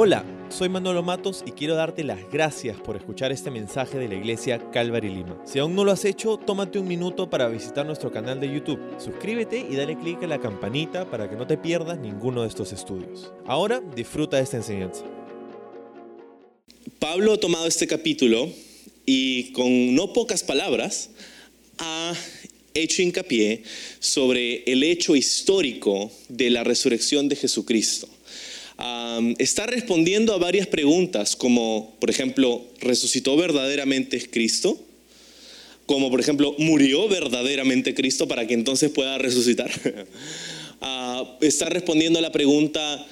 Hola, soy Manolo Matos y quiero darte las gracias por escuchar este mensaje de la iglesia Calvary Lima. Si aún no lo has hecho, tómate un minuto para visitar nuestro canal de YouTube. Suscríbete y dale clic a la campanita para que no te pierdas ninguno de esestos estudios. Ahora disfruta de esta enseñanza. Pablo ha tomado este capítulo y con no pocas palabras ha hecho hincapié sobre el hecho histórico de la resurrección de Jesucristo. Está respondiendo a varias preguntas, como por ejemplo, ¿resucitó verdaderamente Cristo? Como por ejemplo, ¿murió verdaderamente Cristo para que entonces pueda resucitar? Ah, está respondiendo a la pregunta,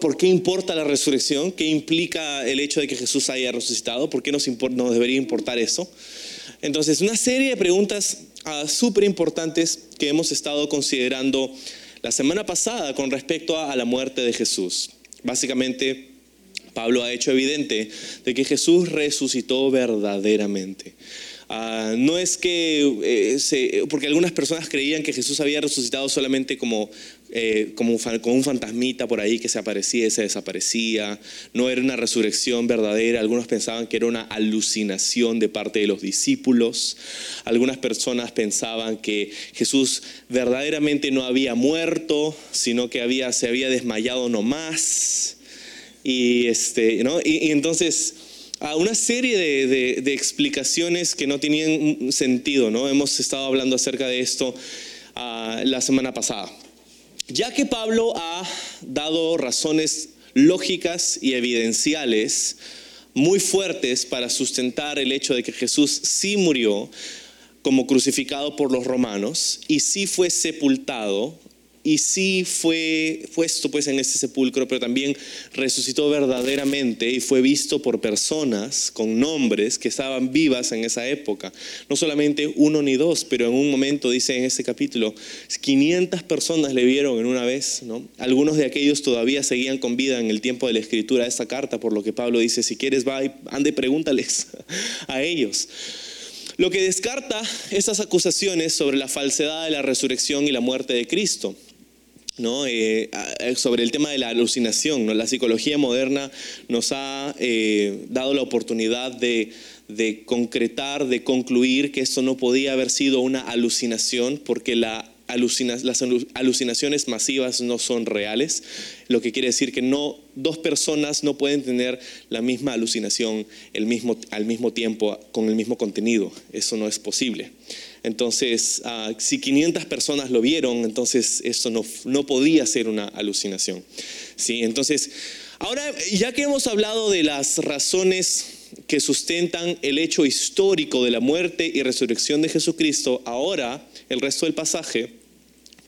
¿Por qué importa la resurrección? ¿Qué implica el hecho de que Jesús haya resucitado? ¿Por qué nos, nos debería importar eso? Entonces, una serie de preguntas uh, súper importantes que hemos estado considerando la semana pasada con respecto a, la muerte de Jesús. Básicamente, Pablo ha hecho evidente de que Jesús resucitó verdaderamente. Ah, no es que, eh, porque algunas personas creían que Jesús había resucitado solamente como, eh, como, un fantasmita por ahí que se aparecía y se desaparecía. No era una resurrección verdadera. Algunos pensaban que era una alucinación de parte de los discípulos. Algunas personas pensaban que Jesús verdaderamente no había muerto, sino que había, se había desmayado nomás. Y, este, ¿no? y entonces a una serie de, explicaciones que no tenían sentido, ¿no? Hemos estado hablando acerca de esto ah, la semana pasada. Ya que Pablo ha dado razones lógicas y evidenciales muy fuertes para sustentar el hecho de que Jesús sí murió como crucificado por los romanos y sí fue sepultado y sí fue puesto pues en ese sepulcro, pero también resucitó verdaderamente y fue visto por personas con nombres que estaban vivas en esa época. No solamente uno ni dos, pero en un momento dice en ese capítulo, 500 personas le vieron en una vez, ¿no? Algunos de aquellos todavía seguían con vida en el tiempo de la escritura de esta carta, por lo que Pablo dice, si quieres va y ande pregúntales a ellos. Lo que descarta esas acusaciones sobre la falsedad de la resurrección y la muerte de Cristo. Eh, sobre el tema de la alucinación. La psicología moderna nos ha eh, dado la oportunidad de, concretar, de concluir que esto no podía haber sido una alucinación porque la las alucinaciones masivas no son reales, lo que quiere decir que no, dos personas no pueden tener la misma alucinación el mismo, al mismo tiempo con el mismo contenido. Eso no es posible. Entonces, ah, si 500 personas lo vieron, entonces eso no, no podía ser una alucinación. ¿Sí? Entonces, ahora ya que hemos hablado de las razones que sustentan el hecho histórico de la muerte y resurrección de Jesucristo, ahora el resto del pasaje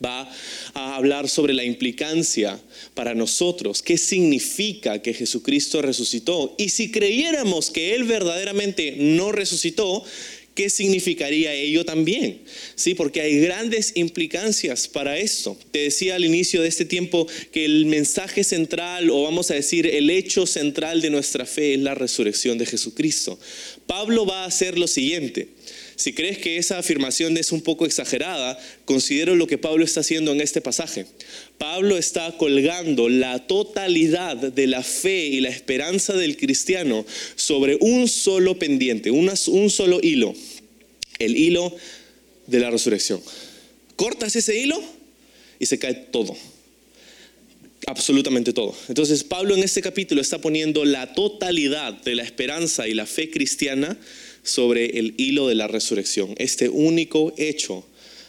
va a hablar sobre la implicancia para nosotros, qué significa que Jesucristo resucitó. Y si creyéramos que Él verdaderamente no resucitó, ¿qué significaría ello también? Sí, porque hay grandes implicancias para esto. Te decía al inicio de este tiempo que el mensaje central, o vamos a decir, el hecho central de nuestra fe es la resurrección de Jesucristo. Pablo va a hacer lo siguiente. Si crees que esa afirmación es un poco exagerada, considero lo que Pablo está haciendo en este pasaje. Pablo está colgando la totalidad de la fe y la esperanza del cristiano sobre un solo pendiente, un solo hilo, el hilo de la resurrección. Cortas ese hilo y se cae todo absolutamente todo. Entonces Pablo en este capítulo está poniendo la totalidad de la esperanza y la fe cristiana sobre el hilo de la resurrección. Este único hecho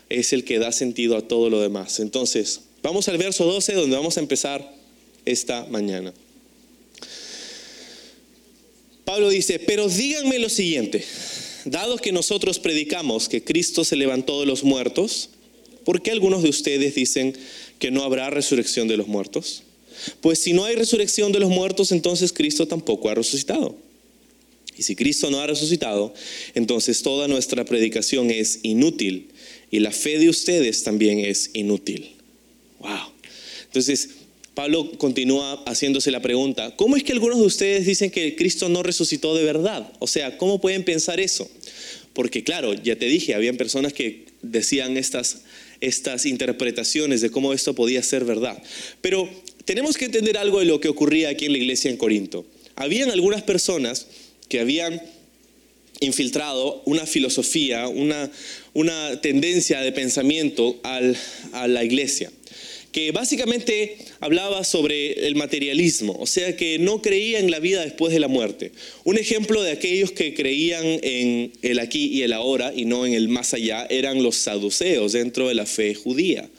es el que da sentido a todo lo demás. Entonces, vamos al verso 12 donde vamos a empezar esta mañana. Pablo dice, pero díganme lo siguiente, dado que nosotros predicamos que Cristo se levantó de los muertos, ¿por qué algunos de ustedes dicen que no habrá resurrección de los muertos? Pues si no hay resurrección de los muertos, entonces Cristo tampoco ha resucitado. Y si Cristo no ha resucitado, entonces toda nuestra predicación es inútil y la fe de ustedes también es inútil. Wow. Entonces, Pablo continúa haciéndose la pregunta, ¿cómo es que algunos de ustedes dicen que Cristo no resucitó de verdad? O sea, ¿cómo pueden pensar eso? Porque claro, ya te dije, habían personas que decían estas, estas interpretaciones de cómo esto podía ser verdad. Pero tenemos que entender algo de lo que ocurría aquí en la iglesia en Corinto. Habían algunas personas que habían infiltrado una filosofía, una, una tendencia de pensamiento a la iglesia que básicamente hablaba sobre el materialismo, o sea que no creía en la vida después de la muerte. Un ejemplo de aquellos que creían en el aquí y el ahora y no en el más allá eran los saduceos dentro de la fe judía.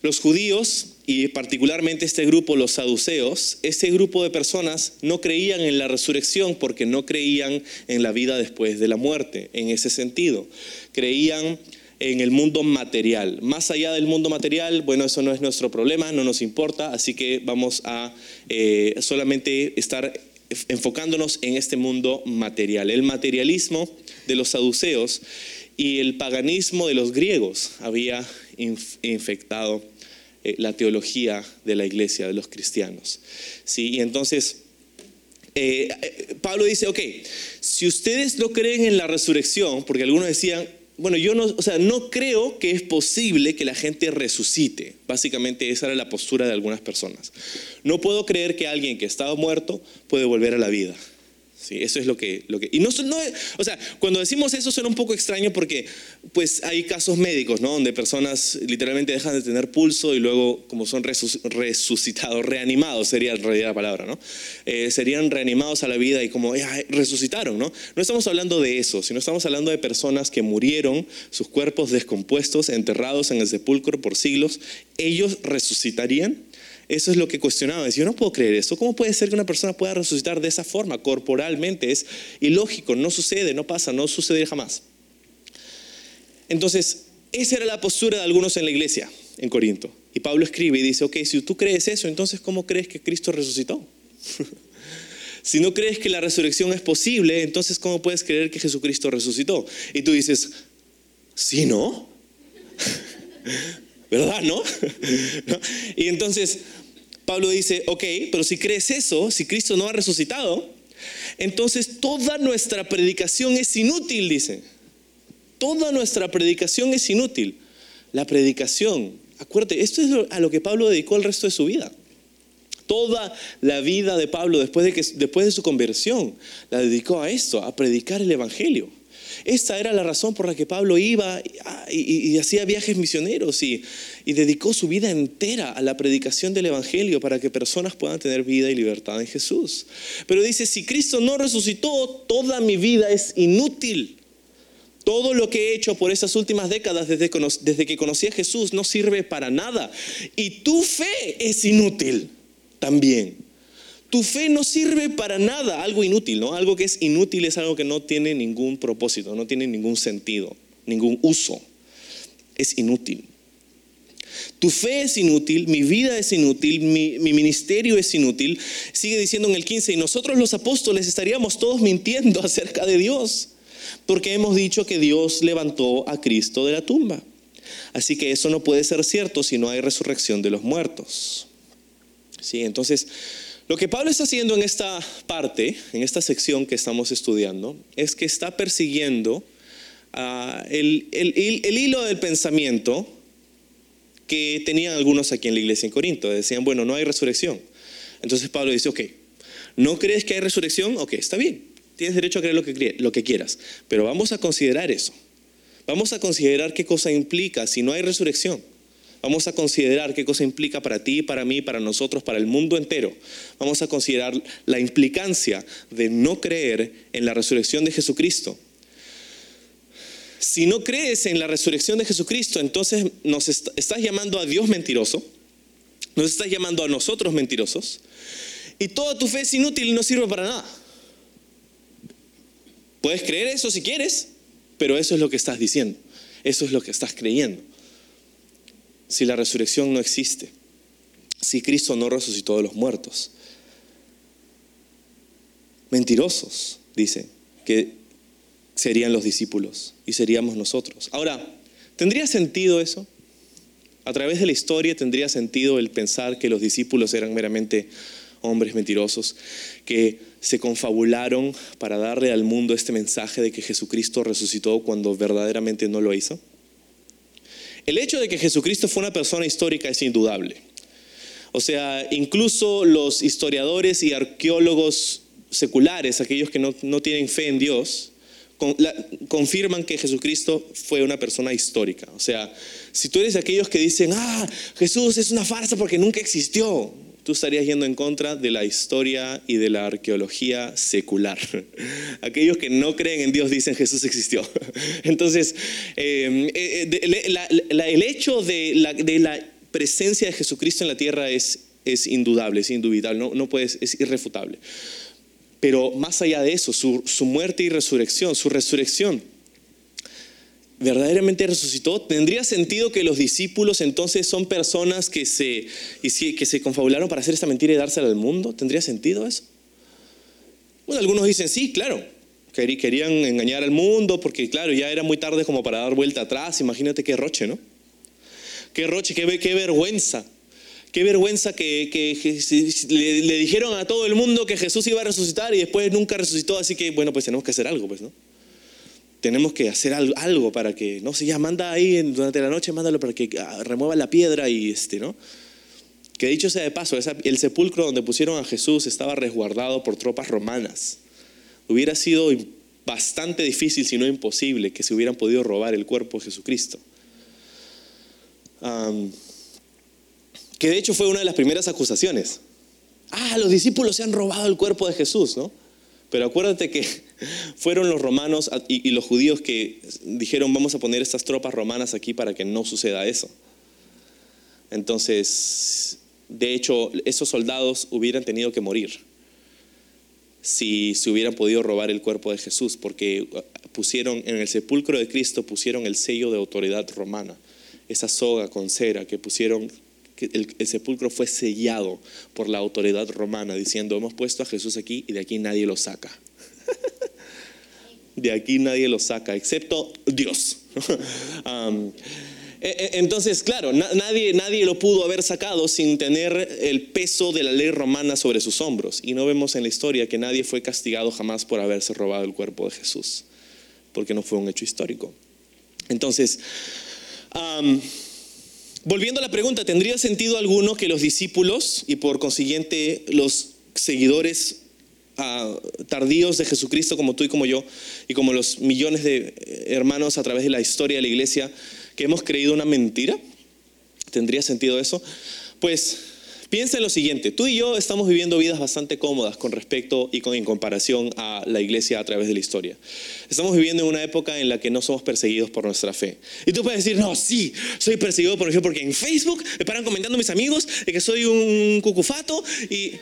Los judíos, y particularmente este grupo, los saduceos, este grupo de personas no creían en la resurrección porque no creían en la vida después de la muerte, en ese sentido. Creían en el mundo material. Más allá del mundo material, bueno, eso no es nuestro problema, no nos importa, así que vamos a eh, solamente estar enfocándonos en este mundo material. El materialismo de los saduceos y el paganismo de los griegos había infectado eh, la teología de la iglesia, de los cristianos. ¿Sí? Y entonces... Eh, Pablo dice, ok, si ustedes no creen en la resurrección, porque algunos decían, bueno, yo no, o sea, no creo que es posible que la gente resucite. Básicamente esa era la postura de algunas personas. No puedo creer que alguien que estaba muerto puede volver a la vida. Eso es lo que... Lo que y no, no, o sea, cuando decimos eso suena un poco extraño porque pues hay casos médicos, ¿no? Donde personas literalmente dejan de tener pulso y luego como son resucitados, reanimados sería en realidad la palabra, ¿no? Eh, serían reanimados a la vida y como resucitaron, ¿no? No estamos hablando de eso, sino estamos hablando de personas que murieron, sus cuerpos descompuestos, enterrados en el sepulcro por siglos, ellos resucitarían. Eso es lo que cuestionaba. Yo no puedo creer esto. ¿Cómo puede ser que una persona pueda resucitar de esa forma, corporalmente? Es ilógico, no sucede, no pasa, no sucederá jamás. Entonces, esa era la postura de algunos en la iglesia en Corinto. Y Pablo escribe y dice, ok, si tú crees eso, entonces ¿cómo crees que Cristo resucitó? si no crees que la resurrección es posible, entonces ¿cómo puedes creer que Jesucristo resucitó? Y tú dices, sí, ¿no? ¿Verdad, no? Y entonces Pablo dice, ok, pero si crees eso, si Cristo no ha resucitado, entonces toda nuestra predicación es inútil, dice. Toda nuestra predicación es inútil. La predicación, acuérdate, esto es a lo que Pablo dedicó el resto de su vida. Toda la vida de Pablo después de, que, después de su conversión la dedicó a esto, a predicar el Evangelio. Esta era la razón por la que Pablo iba y, hacía viajes misioneros y, dedicó su vida entera a la predicación del Evangelio para que personas puedan tener vida y libertad en Jesús. Pero dice, si Cristo no resucitó, toda mi vida es inútil. Todo lo que he hecho por esas últimas décadas desde, desde que conocí a Jesús no sirve para nada. Y tu fe es inútil también. Tu fe no sirve para nada, algo inútil, ¿no? Algo que es inútil es algo que no tiene ningún propósito, no tiene ningún sentido, ningún uso. Es inútil. Tu fe es inútil, mi vida es inútil, mi, mi, ministerio es inútil. Sigue diciendo en el 15, y nosotros los apóstoles estaríamos todos mintiendo acerca de Dios, porque hemos dicho que Dios levantó a Cristo de la tumba. Así que eso no puede ser cierto si no hay resurrección de los muertos. Sí, entonces lo que Pablo está haciendo en esta parte, en esta sección que estamos estudiando, es que está persiguiendo ah, el, hilo del pensamiento que tenían algunos aquí en la iglesia en Corinto. Decían, bueno, no hay resurrección. Entonces Pablo dice, ok, ¿no crees que hay resurrección? Ok, está bien, tienes derecho a creer lo que, lo que quieras, pero vamos a considerar eso. Vamos a considerar qué cosa implica si no hay resurrección. Vamos a considerar qué cosa implica para ti, para mí, para nosotros, para el mundo entero. Vamos a considerar la implicancia de no creer en la resurrección de Jesucristo. Si no crees en la resurrección de Jesucristo, entonces nos estás llamando a Dios mentiroso, nos estás llamando a nosotros mentirosos, y toda tu fe es inútil y no sirve para nada. Puedes creer eso si quieres, pero eso es lo que estás diciendo, eso es lo que estás creyendo si la resurrección no existe? Si Cristo no resucitó de los muertos. Mentirosos, dice, que serían los discípulos y seríamos nosotros. Ahora, ¿tendría sentido eso? A través de la historia tendría sentido el pensar que los discípulos eran meramente hombres mentirosos que se confabularon para darle al mundo este mensaje de que Jesucristo resucitó cuando verdaderamente no lo hizo. El hecho de que Jesucristo fue una persona histórica es indudable. O sea, incluso los historiadores y arqueólogos seculares, aquellos que no, tienen fe en Dios, confirman que Jesucristo fue una persona histórica. O sea, si tú eres de aquellos que dicen, ah, Jesús es una farsa porque nunca existió, tú estarías yendo en contra de la historia y de la arqueología secular. Aquellos que no creen en Dios dicen Jesús existió. Entonces, eh, eh, el hecho de la, presencia de Jesucristo en la tierra es, indudable, es indubitable, no, puedes, es irrefutable. Pero más allá de eso, su muerte y resurrección, su resurrección verdaderamente resucitó, tendría sentido que los discípulos entonces son personas que se, que se confabularon para hacer esta mentira y dársela al mundo. ¿Tendría sentido eso? Bueno, algunos dicen sí, claro. Querían engañar al mundo porque, claro, ya era muy tarde como para dar vuelta atrás. Imagínate qué roche, ¿no? Qué roche, qué, vergüenza. Qué vergüenza que, le, le dijeron a todo el mundo que Jesús iba a resucitar y después nunca resucitó. Así que, bueno, pues tenemos que hacer algo, pues, ¿no? Tenemos que hacer algo para que, no sé, ya manda ahí durante la noche, mándalo para que ah, remueva la piedra y este, ¿no? Que dicho sea de paso, el sepulcro donde pusieron a Jesús estaba resguardado por tropas romanas. Hubiera sido bastante difícil, si no imposible, que se hubieran podido robar el cuerpo de Jesucristo. que de hecho fue una de las primeras acusaciones. Ah, los discípulos se han robado el cuerpo de Jesús, ¿no? Pero acuérdate que fueron los romanos y, los judíos que dijeron vamos a poner estas tropas romanas aquí para que no suceda eso. Entonces, de hecho, esos soldados hubieran tenido que morir si se hubieran podido robar el cuerpo de Jesús, porque pusieron en el sepulcro de Cristo pusieron el sello de autoridad romana, esa soga con cera que pusieron el, el, sepulcro fue sellado por la autoridad romana, diciendo, hemos puesto a Jesús aquí y de aquí nadie lo saca. de aquí nadie lo saca, excepto Dios. E, e, entonces, claro, nadie, nadie lo pudo haber sacado sin tener el peso de la ley romana sobre sus hombros. Y no vemos en la historia que nadie fue castigado jamás por haberse robado el cuerpo de Jesús, porque no fue un hecho histórico. Entonces, volviendo a la pregunta, ¿tendría sentido alguno que los discípulos y por consiguiente los seguidores ah, tardíos de Jesucristo como tú y como yo y como los millones de hermanos a través de la historia de la iglesia que hemos creído una mentira? ¿Tendría sentido eso? Pues Piensa en lo siguiente, tú y yo estamos viviendo vidas bastante cómodas con respecto y con, en comparación a la iglesia a través de la historia. Estamos viviendo en una época en la que no somos perseguidos por nuestra fe. Y tú puedes decir, no, sí, soy perseguido por mi fe porque en Facebook me paran comentando mis amigos de que soy un cucufato y...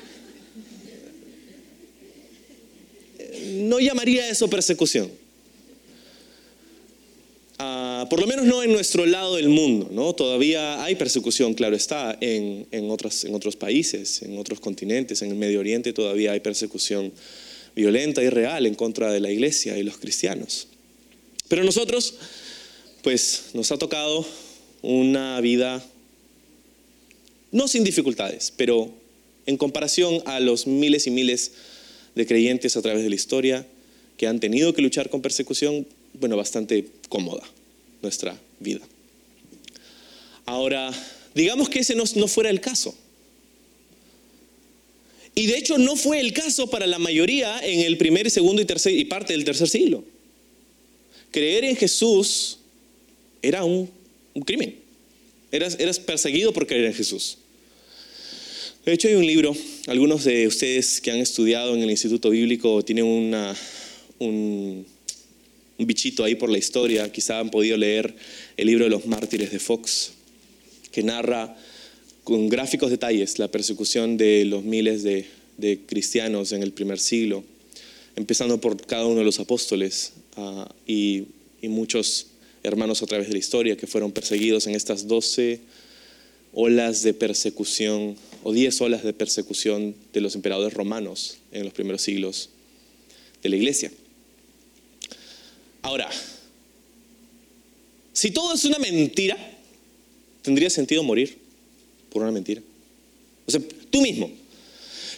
No llamaría eso persecución. Ah, por lo menos no en nuestro lado del mundo, ¿no? Todavía hay persecución, claro está, en, en, otras, en otros países, en otros continentes, en el Medio Oriente todavía hay persecución violenta y real en contra de la iglesia y los cristianos. Pero nosotros, pues nos ha tocado una vida no sin dificultades, pero en comparación a los miles y miles de creyentes a través de la historia que han tenido que luchar con persecución, bueno, bastante cómoda nuestra vida. Ahora, digamos que ese no, fuera el caso. Y de hecho no fue el caso para la mayoría en el primer, segundo y, tercer, y parte del tercer siglo. Creer en Jesús era un, crimen. Eras, eras, perseguido por creer en Jesús. De hecho hay un libro, algunos de ustedes que han estudiado en el Instituto Bíblico tienen una, un, un bichito ahí por la historia. Quizá han podido leer el libro de los mártires de Fox, que narra con gráficos detalles la persecución de los miles de, cristianos en el primer siglo, empezando por cada uno de los apóstoles ah, y, muchos hermanos a través de la historia que fueron perseguidos en estas doce olas de persecución o diez olas de persecución de los emperadores romanos en los primeros siglos de la iglesia. Ahora, si todo es una mentira, ¿tendría sentido morir por una mentira? O sea, tú mismo,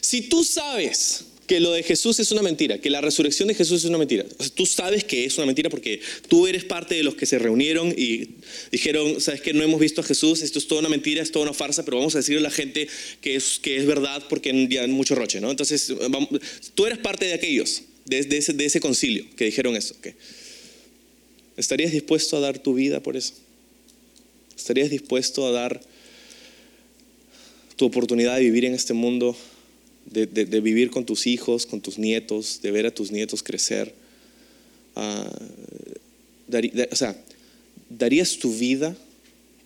si tú sabes que lo de Jesús es una mentira, que la resurrección de Jesús es una mentira. tú sabes que es una mentira porque tú eres parte de los que se reunieron y dijeron, sabes que no hemos visto a Jesús, esto es toda una mentira, es toda una farsa, pero vamos a decirle a la gente que es, que es verdad porque ya mucho roche, ¿no? Entonces, tú eres parte de aquellos, de, ese, de ese, concilio que dijeron eso. ¿Estarías dispuesto a dar tu vida por eso? ¿Estarías dispuesto a dar tu oportunidad de vivir en este mundo? De, vivir con tus hijos, con tus nietos, de ver a tus nietos crecer. Ah, o sea, ¿darías tu vida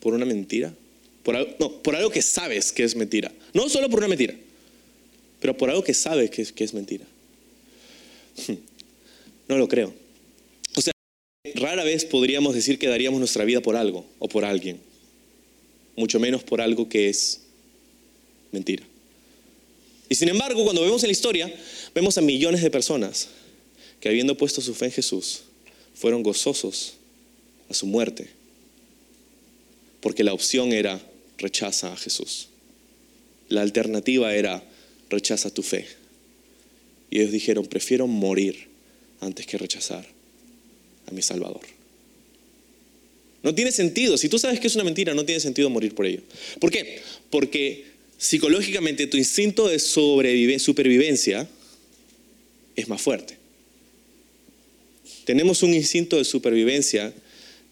por una mentira? Por no, por algo que sabes que es mentira. No solo por una mentira, pero por algo que sabes que es, que es mentira. No lo creo. O sea, rara vez podríamos decir que daríamos nuestra vida por algo o por alguien, mucho menos por algo que es mentira. Y sin embargo, cuando vemos en la historia, vemos a millones de personas que habiendo puesto su fe en Jesús, fueron gozosos a su muerte, porque la opción era rechaza a Jesús. La alternativa era rechaza tu fe. Y ellos dijeron, prefiero morir antes que rechazar a mi Salvador. No tiene sentido. Si tú sabes que es una mentira, no tiene sentido morir por ello. ¿Por qué? Porque psicológicamente tu instinto de supervivencia es más fuerte. Tenemos un instinto de supervivencia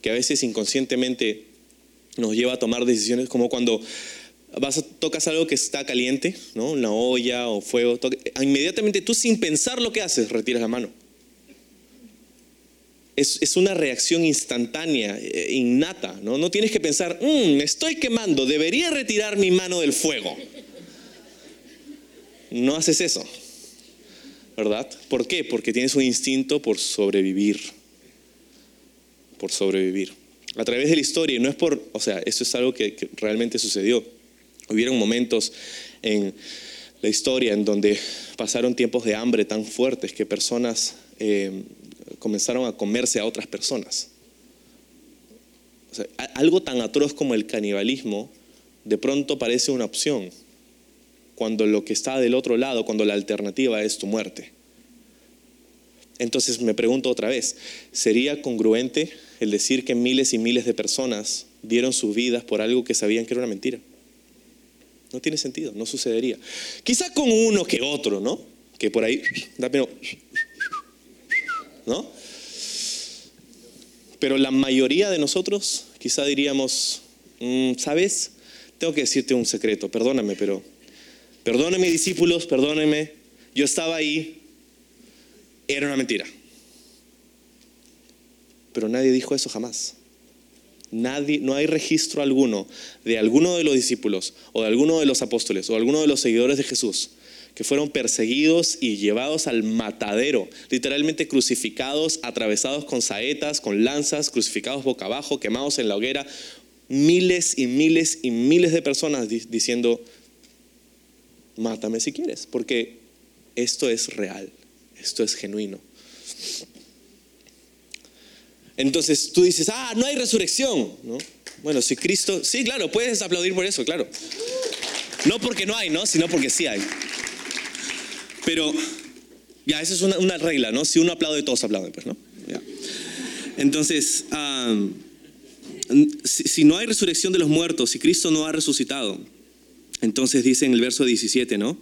que a veces inconscientemente nos lleva a tomar decisiones como cuando vas a, tocas algo que está caliente, ¿no? una olla o fuego, inmediatamente tú sin pensar lo que haces, retiras la mano es, una reacción instantánea, eh, innata. ¿no? no tienes que pensar, mm, me estoy quemando, debería retirar mi mano del fuego. No haces eso, ¿verdad? ¿Por qué? Porque tienes un instinto por sobrevivir, por sobrevivir. A través de la historia, y no es por, o sea, eso es algo que, realmente sucedió. Hubieron momentos en la historia en donde pasaron tiempos de hambre tan fuertes que personas eh, comenzaron a comerse a otras personas. algo tan atroz como el canibalismo de pronto parece una opción cuando lo que está del otro lado, cuando la alternativa es tu muerte. Entonces me pregunto otra vez, ¿sería congruente el decir que miles y miles de personas dieron sus vidas por algo que sabían que era una mentira? No tiene sentido, no sucedería. Quizá con uno que otro, ¿no? Que por ahí Pero la mayoría de nosotros quizá diríamos, mm, ¿sabes? Tengo que decirte un secreto, perdóname, pero perdónenme discípulos, perdónenme, yo estaba ahí, era una mentira. Pero nadie dijo eso jamás. Nadie, no hay registro alguno de alguno de los discípulos o de alguno de los apóstoles o alguno de los seguidores de Jesús que fueron perseguidos y llevados al matadero, literalmente crucificados, atravesados con saetas, con lanzas, crucificados boca abajo, quemados en la hoguera, miles y miles y miles de personas diciendo, mátame si quieres, porque esto es real, esto es genuino. Entonces tú dices, ah, no hay resurrección. ¿no? Bueno, si Cristo, sí, claro, puedes aplaudir por eso, claro. No porque no hay, ¿no? Sino porque sí hay. Pero ya, esa es una, regla, ¿no? Si uno aplaude, todos aplauden, pues, ¿no? Entonces, si, no hay resurrección de los muertos, si Cristo no ha resucitado, entonces dice en el verso 17, ¿no?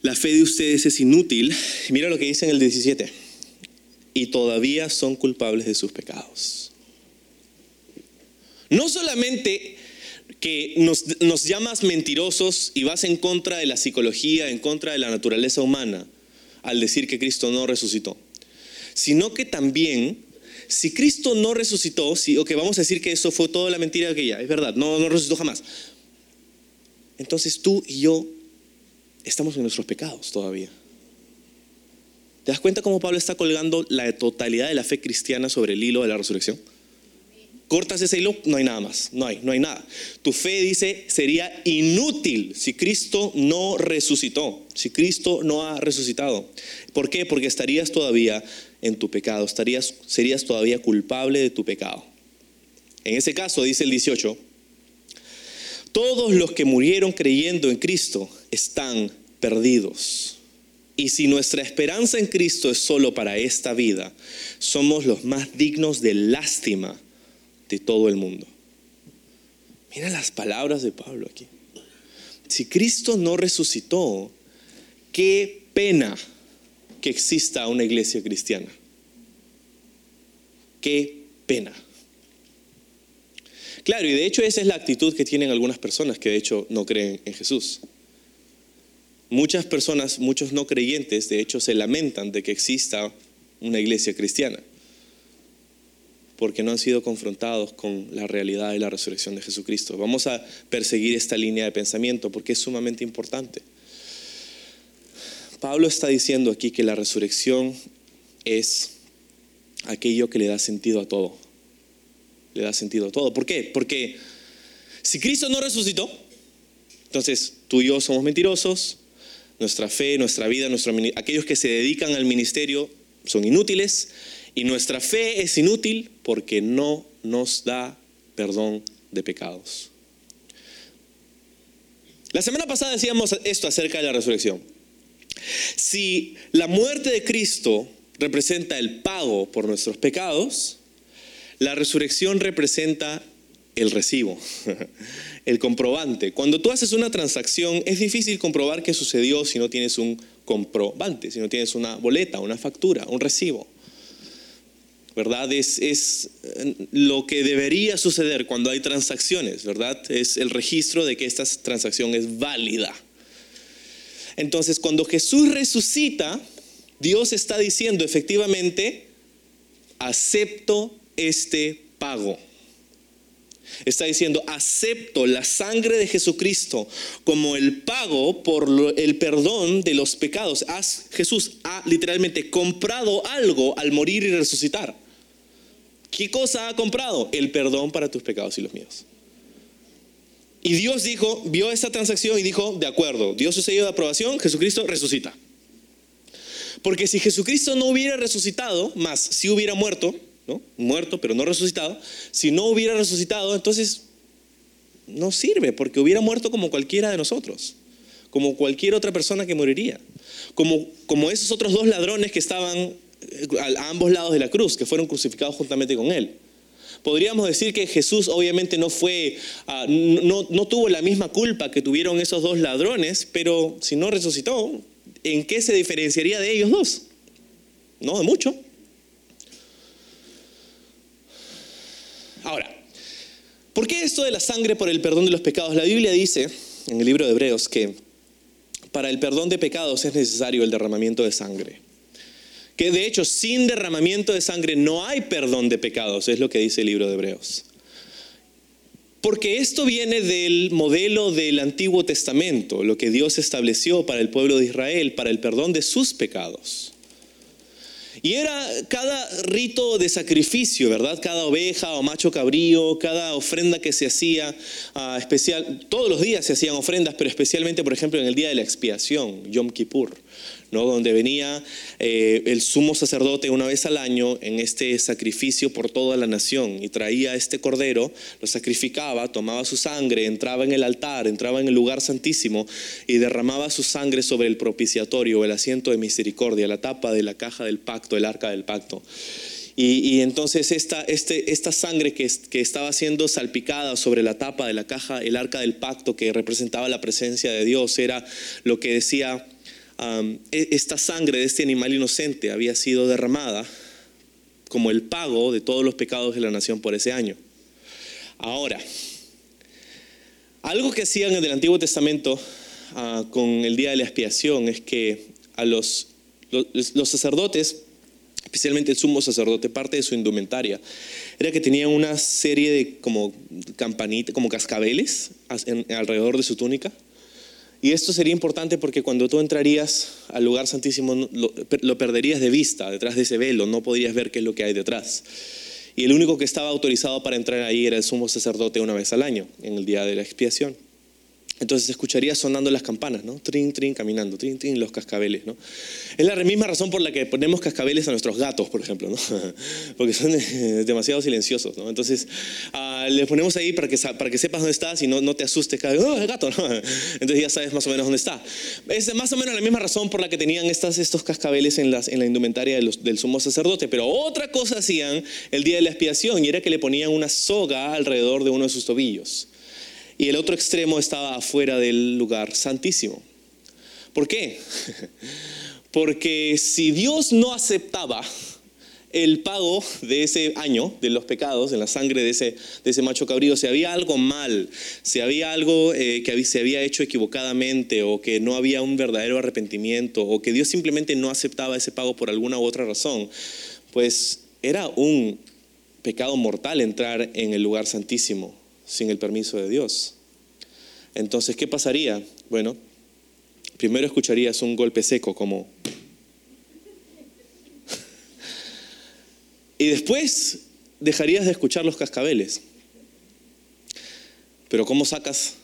La fe de ustedes es inútil. mira lo que dice en el 17. Y todavía son culpables de sus pecados. No solamente que nos, llamas mentirosos y vas en contra de la psicología, en contra de la naturaleza humana, al decir que Cristo no resucitó, sino que también, si Cristo no resucitó, si, o que vamos a decir que eso fue toda la mentira que ya, es verdad, no, no resucitó jamás, entonces tú y yo estamos en nuestros pecados todavía. ¿Te das cuenta cómo Pablo está colgando la totalidad de la fe cristiana sobre el hilo de la resurrección? Cortas ese hilo, no hay nada más, no hay, no hay nada. Tu fe dice sería inútil si Cristo no resucitó, si Cristo no ha resucitado. ¿Por qué? Porque estarías todavía en tu pecado, estarías, serías todavía culpable de tu pecado. En ese caso, dice el 18, todos los que murieron creyendo en Cristo están perdidos. Y si nuestra esperanza en Cristo es solo para esta vida, somos los más dignos de lástima de todo el mundo. Mira las palabras de Pablo aquí. Si Cristo no resucitó, qué pena que exista una iglesia cristiana. Qué pena. Claro, y de hecho esa es la actitud que tienen algunas personas que de hecho no creen en Jesús. Muchas personas, muchos no creyentes, de hecho se lamentan de que exista una iglesia cristiana, porque no han sido confrontados con la realidad de la resurrección de Jesucristo. Vamos a perseguir esta línea de pensamiento porque es sumamente importante. Pablo está diciendo aquí que la resurrección es aquello que le da sentido a todo. Le da sentido a todo. ¿Por qué? Porque si Cristo no resucitó, entonces tú y yo somos mentirosos, nuestra fe, nuestra vida, nuestro, aquellos que se dedican al ministerio son inútiles y nuestra fe es inútil porque no nos da perdón de pecados. La semana pasada decíamos esto acerca de la resurrección. Si la muerte de Cristo representa el pago por nuestros pecados, la resurrección representa el recibo, el comprobante. Cuando tú haces una transacción, es difícil comprobar qué sucedió si no tienes un comprobante, si no tienes una boleta, una factura, un recibo. ¿Verdad? Es, es eh, lo que debería suceder cuando hay transacciones, ¿verdad? Es el registro de que esta transacción es válida. Entonces, cuando Jesús resucita, Dios está diciendo efectivamente, acepto este pago. Está diciendo, acepto la sangre de Jesucristo como el pago por el perdón de los pecados. Jesús ha literalmente comprado algo al morir y resucitar. ¿Qué cosa ha comprado? El perdón para tus pecados y los míos. Y Dios dijo, vio esta transacción y dijo, de acuerdo, Dios su sello de aprobación, Jesucristo resucita. Porque si Jesucristo no hubiera resucitado, más si hubiera muerto, muerto pero no resucitado, si no hubiera resucitado, entonces no sirve, porque hubiera muerto como cualquiera de nosotros, como cualquier otra persona que moriría, como, como esos otros dos ladrones que estaban eh, a ambos lados de la cruz, que fueron crucificados juntamente con él. Podríamos decir que Jesús obviamente no fue, ah, no, no tuvo la misma culpa que tuvieron esos dos ladrones, pero si no resucitó, ¿en qué se diferenciaría de ellos dos? No, de mucho. Ahora, ¿por qué esto de la sangre por el perdón de los pecados? La Biblia dice en el libro de Hebreos que para el perdón de pecados es necesario el derramamiento de sangre. Que de hecho sin derramamiento de sangre no hay perdón de pecados, es lo que dice el libro de Hebreos. Porque esto viene del modelo del Antiguo Testamento, lo que Dios estableció para el pueblo de Israel, para el perdón de sus pecados. Y era cada rito de sacrificio, ¿verdad? Cada oveja o macho cabrío, cada ofrenda que se hacía, ah, especial, todos los días se hacían ofrendas, pero especialmente, por ejemplo, en el día de la expiación, Yom Kippur donde venía eh, el sumo sacerdote una vez al año en este sacrificio por toda la nación y traía este cordero, lo sacrificaba, tomaba su sangre, entraba en el altar, entraba en el lugar santísimo y derramaba su sangre sobre el propiciatorio, el asiento de misericordia, la tapa de la caja del pacto, el arca del pacto. Y, entonces esta, este, esta sangre que, que, estaba siendo salpicada sobre la tapa de la caja, el arca del pacto que representaba la presencia de Dios, era lo que decía e, esta sangre de este animal inocente había sido derramada como el pago de todos los pecados de la nación por ese año. Ahora, algo que hacían en el Antiguo Testamento ah, con el día de la expiación es que a los, los, sacerdotes, especialmente el sumo sacerdote, parte de su indumentaria era que tenían una serie de como campanitas, como cascabeles alrededor de su túnica y esto sería importante porque cuando tú entrarías al lugar santísimo lo, perderías de vista detrás de ese velo, no podrías ver qué es lo que hay detrás. Y el único que estaba autorizado para entrar ahí era el sumo sacerdote una vez al año, en el día de la expiación. Entonces escucharía sonando las campanas, ¿no? Trin, trin, caminando, trin, trin, los cascabeles, ¿no? Es la misma razón por la que ponemos cascabeles a nuestros gatos, por ejemplo, ¿no? Porque son eh, demasiado silenciosos, ¿no? Entonces, uh, les ponemos ahí para que, para que sepas dónde estás y no, no te asustes cada oh, el gato, ¿no? Entonces ya sabes más o menos dónde está. Es más o menos la misma razón por la que tenían estas, estos cascabeles en, las, en la indumentaria del sumo sacerdote. Pero otra cosa hacían el día de la expiación y era que le ponían una soga alrededor de uno de sus tobillos y el otro extremo estaba afuera del lugar santísimo. ¿Por qué? Porque si Dios no aceptaba el pago de ese año, de los pecados, en la sangre de ese, de ese macho cabrío, si había algo mal, si había algo eh, que se había hecho equivocadamente o que no había un verdadero arrepentimiento o que Dios simplemente no aceptaba ese pago por alguna u otra razón, pues era un pecado mortal entrar en el lugar santísimo sin el permiso de Dios. Entonces, ¿qué pasaría? Bueno, primero escucharías un golpe seco como... y después dejarías de escuchar los cascabeles. Pero ¿cómo sacas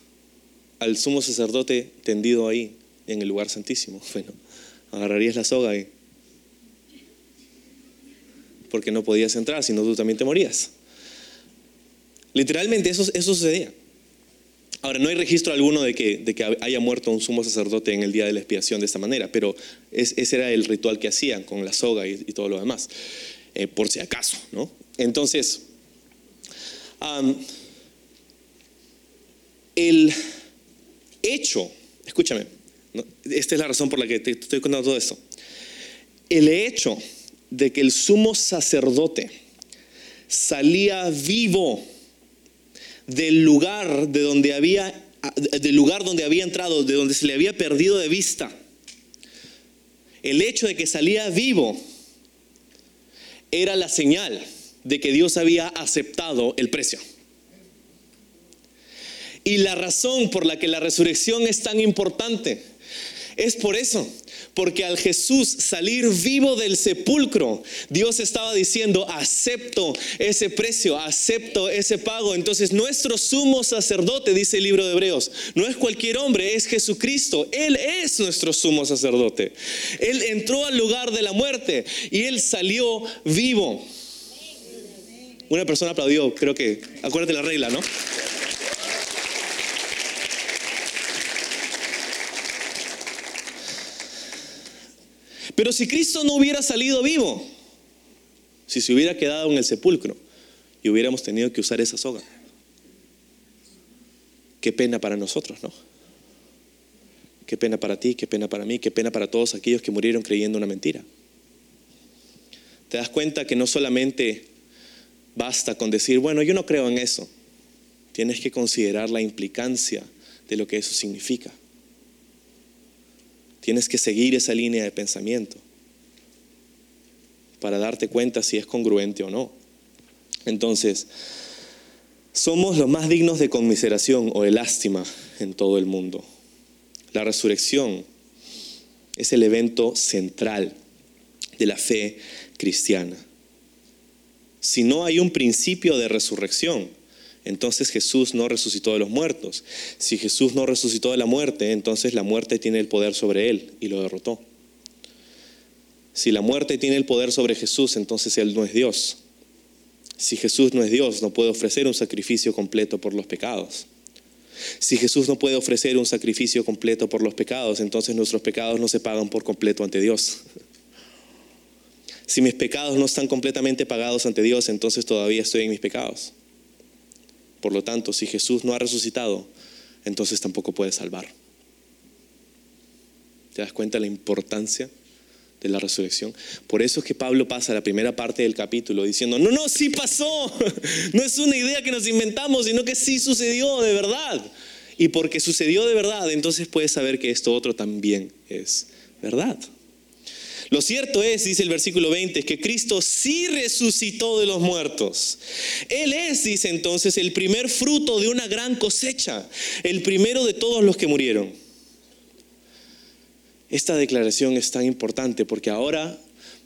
al sumo sacerdote tendido ahí en el lugar santísimo? Bueno, agarrarías la soga y... Porque no podías entrar, si no tú también te morías. Literalmente eso, sucedía. Ahora, no hay registro alguno de que, haya muerto un sumo sacerdote en el día de la expiación de esta manera, pero ese era el ritual que hacían con la soga y, todo lo demás, eh, por si acaso, ¿no? Entonces, el hecho, escúchame, esta es la razón por la que te estoy contando todo esto, el hecho de que el sumo sacerdote salía vivo, del lugar de donde había del lugar donde había entrado, de donde se le había perdido de vista. El hecho de que salía vivo era la señal de que Dios había aceptado el precio. Y la razón por la que la resurrección es tan importante es por eso, porque al Jesús salir vivo del sepulcro, Dios estaba diciendo, acepto ese precio, acepto ese pago. Entonces nuestro sumo sacerdote, dice el libro de Hebreos, no es cualquier hombre, es Jesucristo. Él es nuestro sumo sacerdote. Él entró al lugar de la muerte y él salió vivo. Una persona aplaudió, creo que, acuérdate la regla, ¿no? Pero si Cristo no hubiera salido vivo, si se hubiera quedado en el sepulcro y hubiéramos tenido que usar esa soga, qué pena para nosotros, ¿no? Qué pena para ti, qué pena para mí, qué pena para todos aquellos que murieron creyendo una mentira. Te das cuenta que no solamente basta con decir, bueno, yo no creo en eso. Tienes que considerar la implicancia de lo que eso significa. Tienes que seguir esa línea de pensamiento para darte cuenta si es congruente o no. Entonces, somos los más dignos de conmiseración o de lástima en todo el mundo. La resurrección es el evento central de la fe cristiana. Si no hay un principio de resurrección, entonces Jesús no resucitó de los muertos. Si Jesús no resucitó de la muerte, entonces la muerte tiene el poder sobre él y lo derrotó. Si la muerte tiene el poder sobre Jesús, entonces Él no es Dios. Si Jesús no es Dios, no puede ofrecer un sacrificio completo por los pecados. Si Jesús no puede ofrecer un sacrificio completo por los pecados, entonces nuestros pecados no se pagan por completo ante Dios. Si mis pecados no están completamente pagados ante Dios, entonces todavía estoy en mis pecados. Por lo tanto, si Jesús no ha resucitado, entonces tampoco puede salvar. ¿Te das cuenta de la importancia de la resurrección? Por eso es que Pablo pasa la primera parte del capítulo diciendo, no, no, sí pasó. No es una idea que nos inventamos, sino que sí sucedió de verdad. Y porque sucedió de verdad, entonces puedes saber que esto otro también es verdad. Lo cierto es, dice el versículo 20, que Cristo sí resucitó de los muertos. Él es, dice entonces, el primer fruto de una gran cosecha, el primero de todos los que murieron. Esta declaración es tan importante porque ahora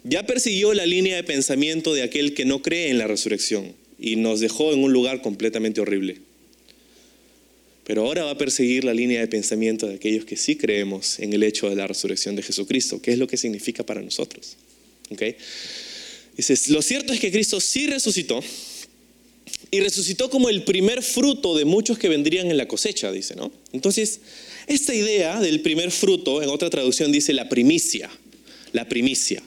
ya persiguió la línea de pensamiento de aquel que no cree en la resurrección y nos dejó en un lugar completamente horrible. Pero ahora va a perseguir la línea de pensamiento de aquellos que sí creemos en el hecho de la resurrección de Jesucristo, qué es lo que significa para nosotros. ¿Okay? Dices, lo cierto es que Cristo sí resucitó y resucitó como el primer fruto de muchos que vendrían en la cosecha, dice, ¿no? Entonces, esta idea del primer fruto, en otra traducción dice la primicia, la primicia.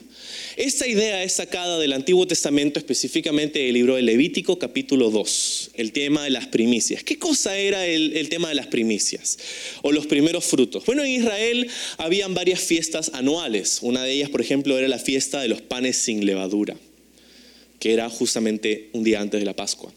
Esta idea es sacada del Antiguo Testamento, específicamente del libro de Levítico capítulo 2, el tema de las primicias. ¿Qué cosa era el, el, tema de las primicias o los primeros frutos? Bueno, en Israel habían varias fiestas anuales. Una de ellas, por ejemplo, era la fiesta de los panes sin levadura, que era justamente un día antes de la Pascua.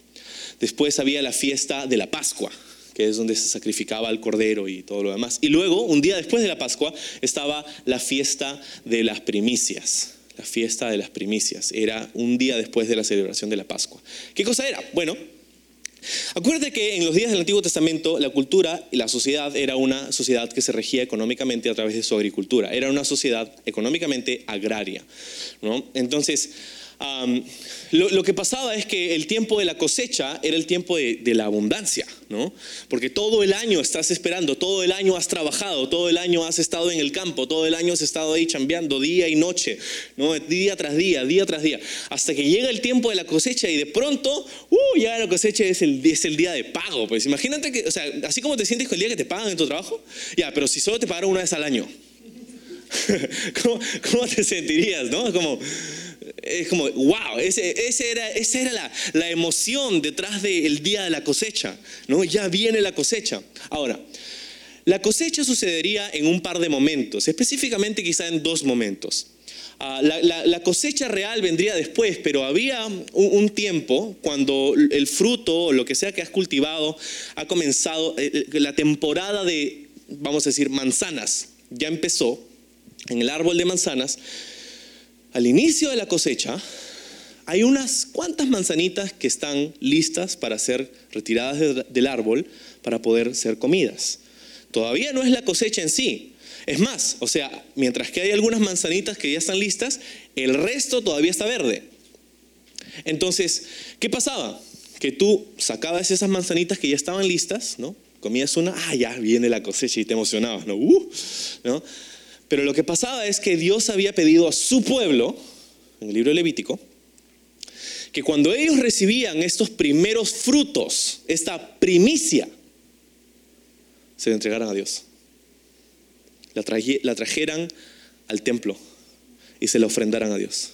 Después había la fiesta de la Pascua, que es donde se sacrificaba el cordero y todo lo demás. Y luego, un día después de la Pascua, estaba la fiesta de las primicias la fiesta de las primicias. Era un día después de la celebración de la Pascua. ¿Qué cosa era? Bueno, acuérdate que en los días del Antiguo Testamento la cultura y la sociedad era una sociedad que se regía económicamente a través de su agricultura. Era una sociedad económicamente agraria. ¿no? Entonces, lo, que pasaba es que el tiempo de la cosecha era el tiempo de, la abundancia, ¿no? Porque todo el año estás esperando, todo el año has trabajado, todo el año has estado en el campo, todo el año has estado ahí chambeando día y noche, ¿no? Día tras día, día tras día, hasta que llega el tiempo de la cosecha y de pronto, uh, ya la cosecha es el, es el día de pago. Pues imagínate que, o sea, así como te sientes con el día que te pagan en tu trabajo, ya, pero si solo te pagaron una vez al año. ¿Cómo, ¿Cómo, te sentirías? ¿no? Como, es como, wow, ese, era, esa era la, la, emoción detrás del día de la cosecha, ¿no? Ya viene la cosecha. Ahora, la cosecha sucedería en un par de momentos, específicamente quizá en dos momentos. Uh, la, la, cosecha real vendría después, pero había un, tiempo cuando el fruto o lo que sea que has cultivado ha comenzado, eh, la temporada de, vamos a decir, manzanas, ya empezó en el árbol de manzanas al inicio de la cosecha, hay unas cuantas manzanitas que están listas para ser retiradas del árbol para poder ser comidas. Todavía no es la cosecha en sí. Es más, o sea, mientras que hay algunas manzanitas que ya están listas, el resto todavía está verde. Entonces, ¿qué pasaba? Que tú sacabas esas manzanitas que ya estaban listas, ¿no? Comías una, ah, ya viene la cosecha y te emocionabas, ¿no? Uh, ¿no? Pero lo que pasaba es que Dios había pedido a su pueblo, en el libro Levítico, que cuando ellos recibían estos primeros frutos, esta primicia, se la entregaran a Dios. La trajeran al templo y se la ofrendaran a Dios.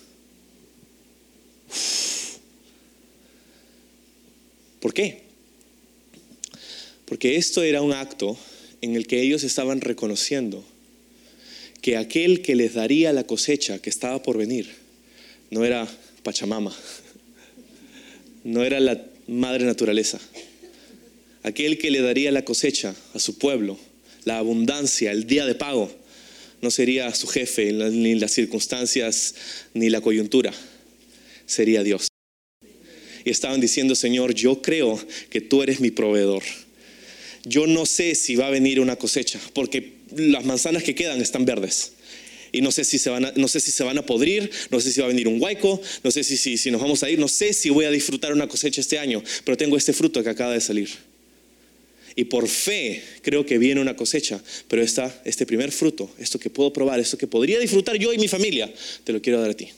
¿Por qué? Porque esto era un acto en el que ellos estaban reconociendo que aquel que les daría la cosecha que estaba por venir no era Pachamama, no era la madre naturaleza. Aquel que le daría la cosecha a su pueblo, la abundancia, el día de pago, no sería su jefe, ni las circunstancias, ni la coyuntura, sería Dios. Y estaban diciendo, Señor, yo creo que tú eres mi proveedor. Yo no sé si va a venir una cosecha, porque las manzanas que quedan están verdes. Y no sé si se van a, no sé si se van a podrir, no sé si va a venir un huaico, no sé si, si, si nos vamos a ir, no sé si voy a disfrutar una cosecha este año, pero tengo este fruto que acaba de salir. Y por fe creo que viene una cosecha, pero está este primer fruto, esto que puedo probar, esto que podría disfrutar yo y mi familia, te lo quiero dar a ti.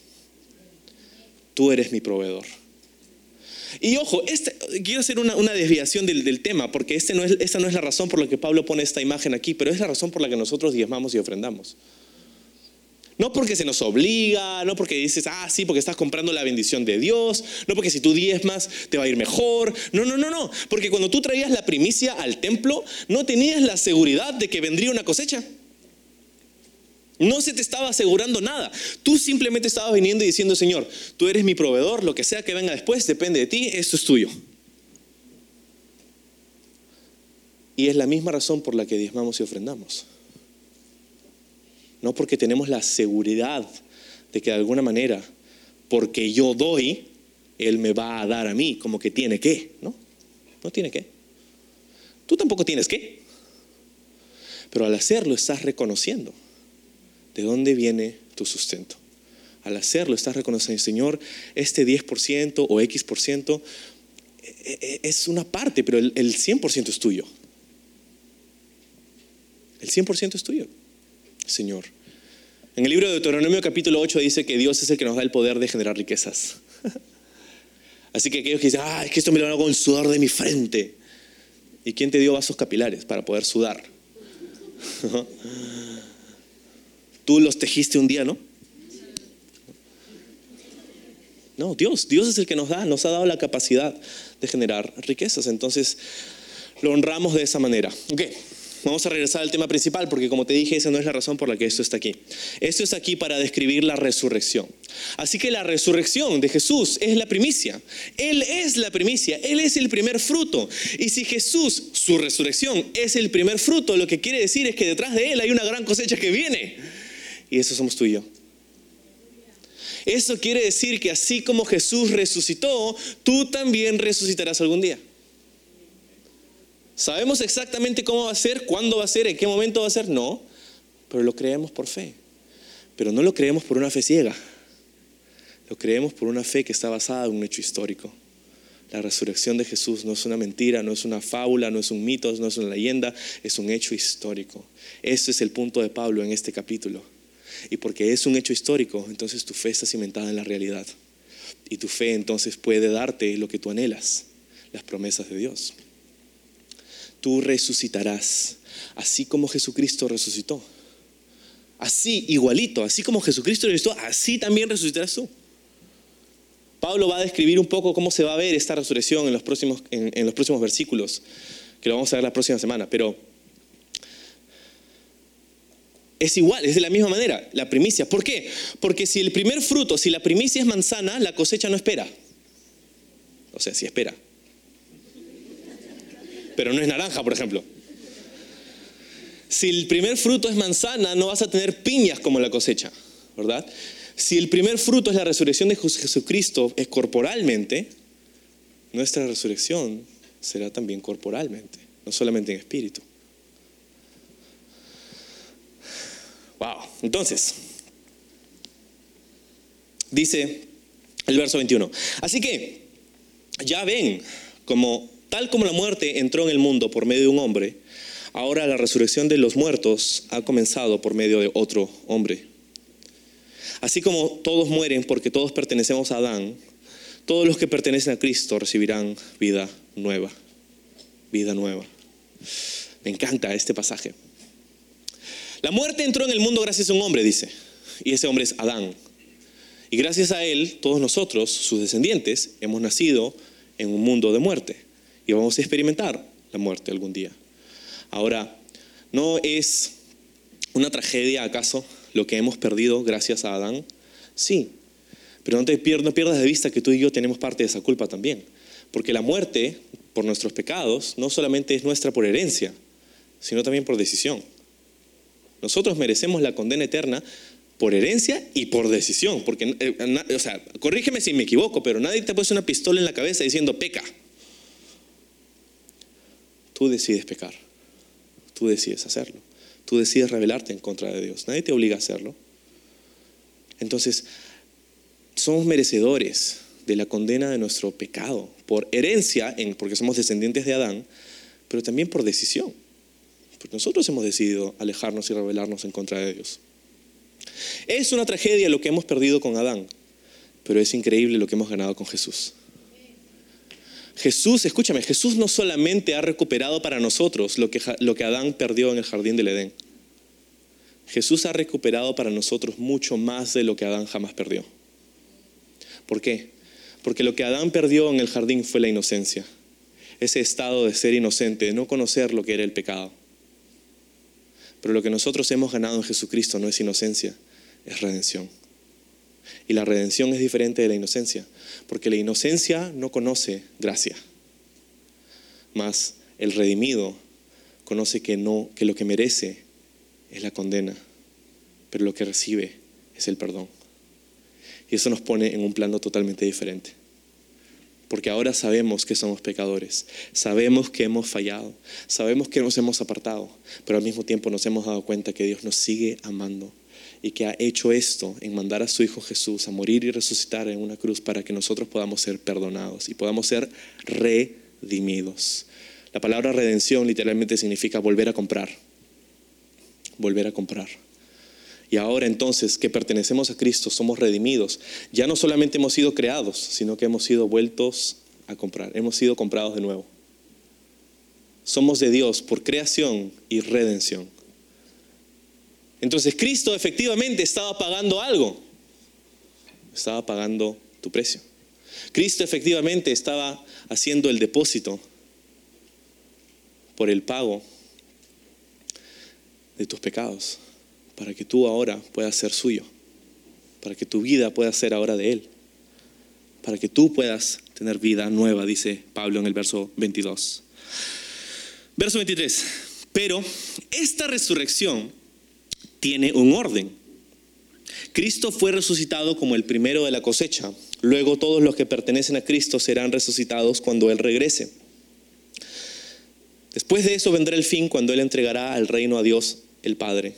Tú eres mi proveedor. Y ojo, este, quiero hacer una, desviación del, tema, porque este no es, esta no es la razón por la que Pablo pone esta imagen aquí, pero es la razón por la que nosotros diezmamos y ofrendamos. No porque se nos obliga, no porque dices, ah, sí, porque estás comprando la bendición de Dios, no porque si tú diezmas te va a ir mejor. No, no, no, no. Porque cuando tú traías la primicia al templo, no tenías la seguridad de que vendría una cosecha. No se te estaba asegurando nada. Tú simplemente estabas viniendo y diciendo, Señor, tú eres mi proveedor, lo que sea que venga después depende de ti, esto es tuyo. Y es la misma razón por la que diezmamos y ofrendamos. No porque tenemos la seguridad de que de alguna manera, porque yo doy, Él me va a dar a mí, como que tiene que, ¿no? No tiene que. Tú tampoco tienes que. Pero al hacerlo estás reconociendo ¿De dónde viene tu sustento? Al hacerlo estás reconociendo, Señor, este 10% o X% eh, eh, es una parte, pero el 100% es tuyo. El 100% es tuyo, Señor. En el libro de Deuteronomio capítulo 8 dice que Dios es el que nos da el poder de generar riquezas. Así que aquellos que dicen, ah, es que esto me lo hago con sudor de mi frente. ¿Y quién te dio vasos capilares para poder sudar? Tú los tejiste un día, ¿no? No, Dios, Dios es el que nos da, nos ha dado la capacidad de generar riquezas. Entonces, lo honramos de esa manera. Ok, vamos a regresar al tema principal porque como te dije, esa no es la razón por la que esto está aquí. Esto está aquí para describir la resurrección. Así que la resurrección de Jesús es la primicia. Él es la primicia, Él es el primer fruto. Y si Jesús, su resurrección, es el primer fruto, lo que quiere decir es que detrás de Él hay una gran cosecha que viene. Y eso somos tú y yo. Eso quiere decir que así como Jesús resucitó, tú también resucitarás algún día. ¿Sabemos exactamente cómo va a ser, cuándo va a ser, en qué momento va a ser? No, pero lo creemos por fe. Pero no lo creemos por una fe ciega. Lo creemos por una fe que está basada en un hecho histórico. La resurrección de Jesús no es una mentira, no es una fábula, no es un mito, no es una leyenda, es un hecho histórico. Ese es el punto de Pablo en este capítulo. Y porque es un hecho histórico, entonces tu fe está cimentada en la realidad. Y tu fe entonces puede darte lo que tú anhelas, las promesas de Dios. Tú resucitarás, así como Jesucristo resucitó. Así, igualito, así como Jesucristo resucitó, así también resucitarás tú. Pablo va a describir un poco cómo se va a ver esta resurrección en los próximos, en, los próximos versículos, que lo vamos a ver la próxima semana, pero es igual, es de la misma manera, la primicia. ¿Por qué? Porque si el primer fruto, si la primicia es manzana, la cosecha no espera. O sea, si espera. Pero no es naranja, por ejemplo. Si el primer fruto es manzana, no vas a tener piñas como la cosecha, ¿verdad? Si el primer fruto es la resurrección de Jesucristo es corporalmente, nuestra resurrección será también corporalmente, no solamente en espíritu. Wow. Entonces, dice el verso 21. Así que, ya ven, como tal como la muerte entró en el mundo por medio de un hombre, ahora la resurrección de los muertos ha comenzado por medio de otro hombre. Así como todos mueren porque todos pertenecemos a Adán, todos los que pertenecen a Cristo recibirán vida nueva. Vida nueva. Me encanta este pasaje. La muerte entró en el mundo gracias a un hombre, dice, y ese hombre es Adán. Y gracias a él, todos nosotros, sus descendientes, hemos nacido en un mundo de muerte y vamos a experimentar la muerte algún día. Ahora, ¿no es una tragedia acaso lo que hemos perdido gracias a Adán? Sí, pero no, te no pierdas de vista que tú y yo tenemos parte de esa culpa también, porque la muerte por nuestros pecados no solamente es nuestra por herencia, sino también por decisión. Nosotros merecemos la condena eterna por herencia y por decisión. Porque, eh, o sea, corrígeme si me equivoco, pero nadie te puede una pistola en la cabeza diciendo peca. Tú decides pecar. Tú decides hacerlo. Tú decides rebelarte en contra de Dios. Nadie te obliga a hacerlo. Entonces, somos merecedores de la condena de nuestro pecado por herencia, porque somos descendientes de Adán, pero también por decisión nosotros hemos decidido alejarnos y rebelarnos en contra de Dios. Es una tragedia lo que hemos perdido con Adán, pero es increíble lo que hemos ganado con Jesús. Jesús, escúchame, Jesús no solamente ha recuperado para nosotros lo que, Adán perdió en el jardín del Edén. Jesús ha recuperado para nosotros mucho más de lo que Adán jamás perdió. ¿Por qué? Porque lo que Adán perdió en el jardín fue la inocencia, ese estado de ser inocente, de no conocer lo que era el pecado. Pero lo que nosotros hemos ganado en Jesucristo no es inocencia, es redención. Y la redención es diferente de la inocencia, porque la inocencia no conoce gracia. Mas el redimido conoce que no que lo que merece es la condena, pero lo que recibe es el perdón. Y eso nos pone en un plano totalmente diferente porque ahora sabemos que somos pecadores, sabemos que hemos fallado, sabemos que nos hemos apartado, pero al mismo tiempo nos hemos dado cuenta que Dios nos sigue amando y que ha hecho esto en mandar a su Hijo Jesús a morir y resucitar en una cruz para que nosotros podamos ser perdonados y podamos ser redimidos. La palabra redención literalmente significa volver a comprar. volver a comprar. Y ahora entonces que pertenecemos a Cristo, somos redimidos. Ya no solamente hemos sido creados, sino que hemos sido vueltos a comprar. Hemos sido comprados de nuevo. Somos de Dios por creación y redención. Entonces Cristo efectivamente estaba pagando algo. Estaba pagando tu precio. Cristo efectivamente estaba haciendo el depósito por el pago de tus pecados, para que tú ahora puedas ser suyo, para que tu vida pueda ser ahora de Él, para que tú puedas tener vida nueva, dice Pablo en el verso 22. Verso 23. Pero esta resurrección tiene un orden. Cristo fue resucitado como el primero de la cosecha. Luego todos los que pertenecen a Cristo serán resucitados cuando Él regrese. Después de eso vendrá el fin cuando Él entregará el reino a Dios el Padre,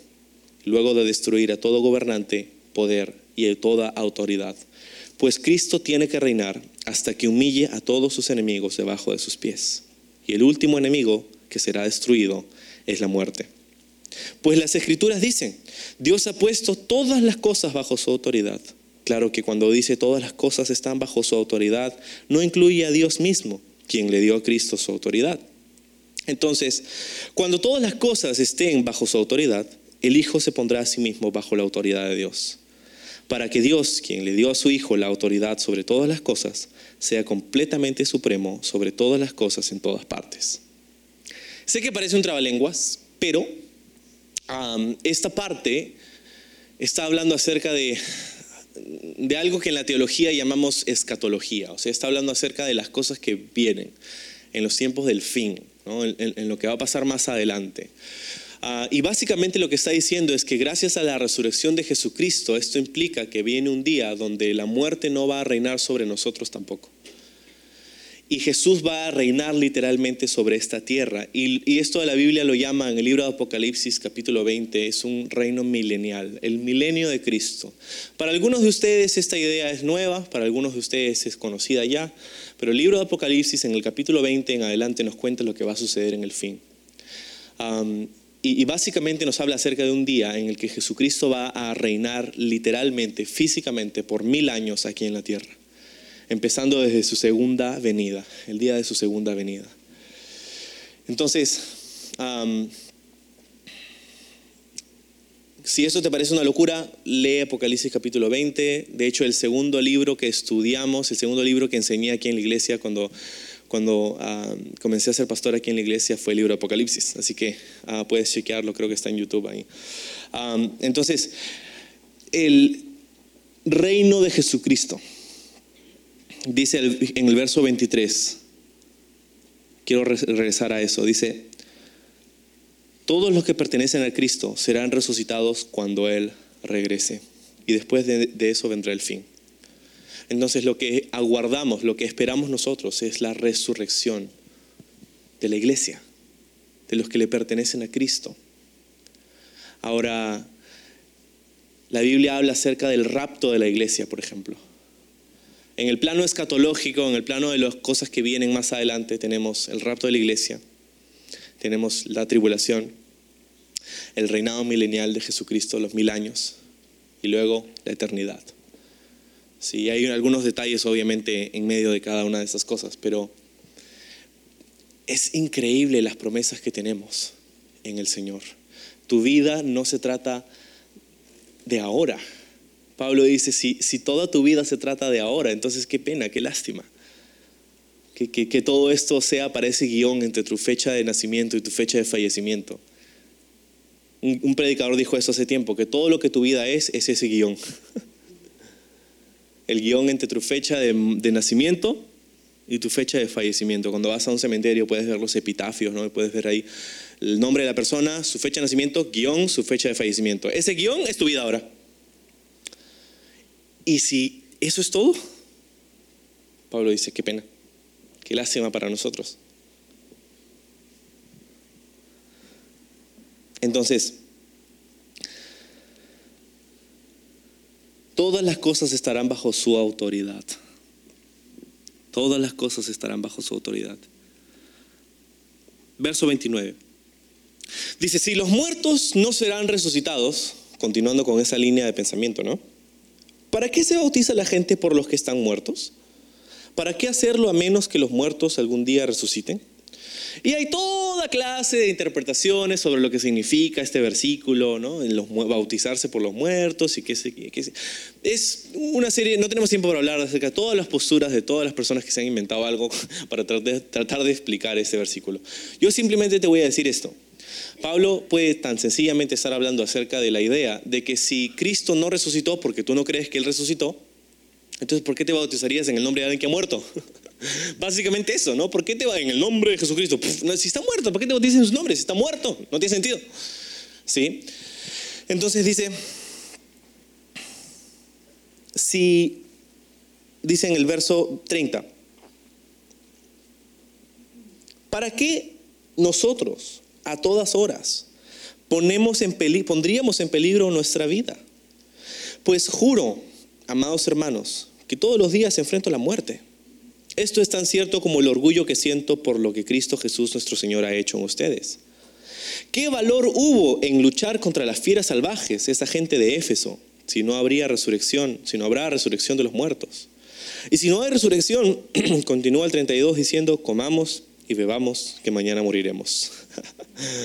luego de destruir a todo gobernante, poder y toda autoridad. Pues Cristo tiene que reinar hasta que humille a todos sus enemigos debajo de sus pies. Y el último enemigo que será destruido es la muerte. Pues las escrituras dicen, Dios ha puesto todas las cosas bajo su autoridad. Claro que cuando dice todas las cosas están bajo su autoridad, no incluye a Dios mismo, quien le dio a Cristo su autoridad. Entonces, cuando todas las cosas estén bajo su autoridad, el Hijo se pondrá a sí mismo bajo la autoridad de Dios, para que Dios, quien le dio a su Hijo la autoridad sobre todas las cosas, sea completamente supremo sobre todas las cosas en todas partes. Sé que parece un trabalenguas, pero esta parte está hablando acerca de, de algo que en la teología llamamos escatología, o sea, está hablando acerca de las cosas que vienen en los tiempos del fin, en, lo que va a pasar más adelante. Ah, y básicamente lo que está diciendo es que gracias a la resurrección de Jesucristo, esto implica que viene un día donde la muerte no va a reinar sobre nosotros tampoco. Y Jesús va a reinar literalmente sobre esta tierra. Y, esto de la Biblia lo llama en el libro de Apocalipsis capítulo 20, es un reino milenial, el milenio de Cristo. Para algunos de ustedes esta idea es nueva, para algunos de ustedes es conocida ya, pero el libro de Apocalipsis en el capítulo 20 en adelante nos cuenta lo que va a suceder en el fin. Y, básicamente nos habla acerca de un día en el que Jesucristo va a reinar literalmente, físicamente, por mil años aquí en la tierra empezando desde su segunda venida, el día de su segunda venida. Entonces, si eso te parece una locura, lee Apocalipsis capítulo 20. De hecho, el segundo libro que estudiamos, el segundo libro que enseñé aquí en la iglesia cuando, cuando comencé a ser pastor aquí en la iglesia fue el libro de Apocalipsis. Así que ah, puedes chequearlo, creo que está en YouTube ahí. entonces, el reino de Jesucristo dice en el verso 23, quiero regresar a eso, dice, todos los que pertenecen a Cristo serán resucitados cuando Él regrese. Y después de, eso vendrá el fin. Entonces lo que aguardamos, lo que esperamos nosotros es la resurrección de la iglesia, de los que le pertenecen a Cristo. Ahora, la Biblia habla acerca del rapto de la iglesia, por ejemplo. En el plano escatológico, en el plano de las cosas que vienen más adelante, tenemos el rapto de la iglesia, tenemos la tribulación, el reinado milenial de Jesucristo, los mil años, y luego la eternidad. Sí, hay algunos detalles obviamente en medio de cada una de esas cosas, pero es increíble las promesas que tenemos en el Señor. Tu vida no se trata de ahora, Pablo dice, si, si toda tu vida se trata de ahora, entonces qué pena, qué lástima. Que, que, todo esto sea para ese guion entre tu fecha de nacimiento y tu fecha de fallecimiento. Un, predicador dijo eso hace tiempo, que todo lo que tu vida es es ese guion. El guion entre tu fecha de, nacimiento y tu fecha de fallecimiento. Cuando vas a un cementerio puedes ver los epitafios, ¿no? puedes ver ahí el nombre de la persona, su fecha de nacimiento, guion, su fecha de fallecimiento. Ese guion es tu vida ahora. Y si eso es todo, Pablo dice, qué pena, qué lástima para nosotros. Entonces, todas las cosas estarán bajo su autoridad. Todas las cosas estarán bajo su autoridad. Verso 29. Dice, si los muertos no serán resucitados, continuando con esa línea de pensamiento, ¿no? ¿Para qué se bautiza la gente por los que están muertos? ¿Para qué hacerlo a menos que los muertos algún día resuciten? Y hay toda clase de interpretaciones sobre lo que significa este versículo, ¿no? Bautizarse por los muertos y qué sé qué. Es una serie, no tenemos tiempo para hablar acerca de todas las posturas de todas las personas que se han inventado algo para tratar de explicar este versículo. Yo simplemente te voy a decir esto. Pablo puede tan sencillamente estar hablando acerca de la idea de que si Cristo no resucitó porque tú no crees que Él resucitó, entonces ¿por qué te bautizarías en el nombre de alguien que ha muerto? Básicamente eso, ¿no? ¿Por qué te va en el nombre de Jesucristo? si está muerto, ¿por qué te bautizas en su nombre? Si está muerto, no tiene sentido. ¿Sí? Entonces dice, si, dice en el verso 30, ¿para qué nosotros a todas horas ponemos en pondríamos en peligro nuestra vida? Pues juro, amados hermanos, que todos los días enfrento la muerte. Esto es tan cierto como el orgullo que siento por lo que Cristo Jesús nuestro Señor ha hecho en ustedes. ¿Qué valor hubo en luchar contra las fieras salvajes, esa gente de Éfeso, si no habría resurrección, si no habrá resurrección de los muertos? Y si no hay resurrección, continúa el 32 diciendo, comamos y bebamos, que mañana moriremos.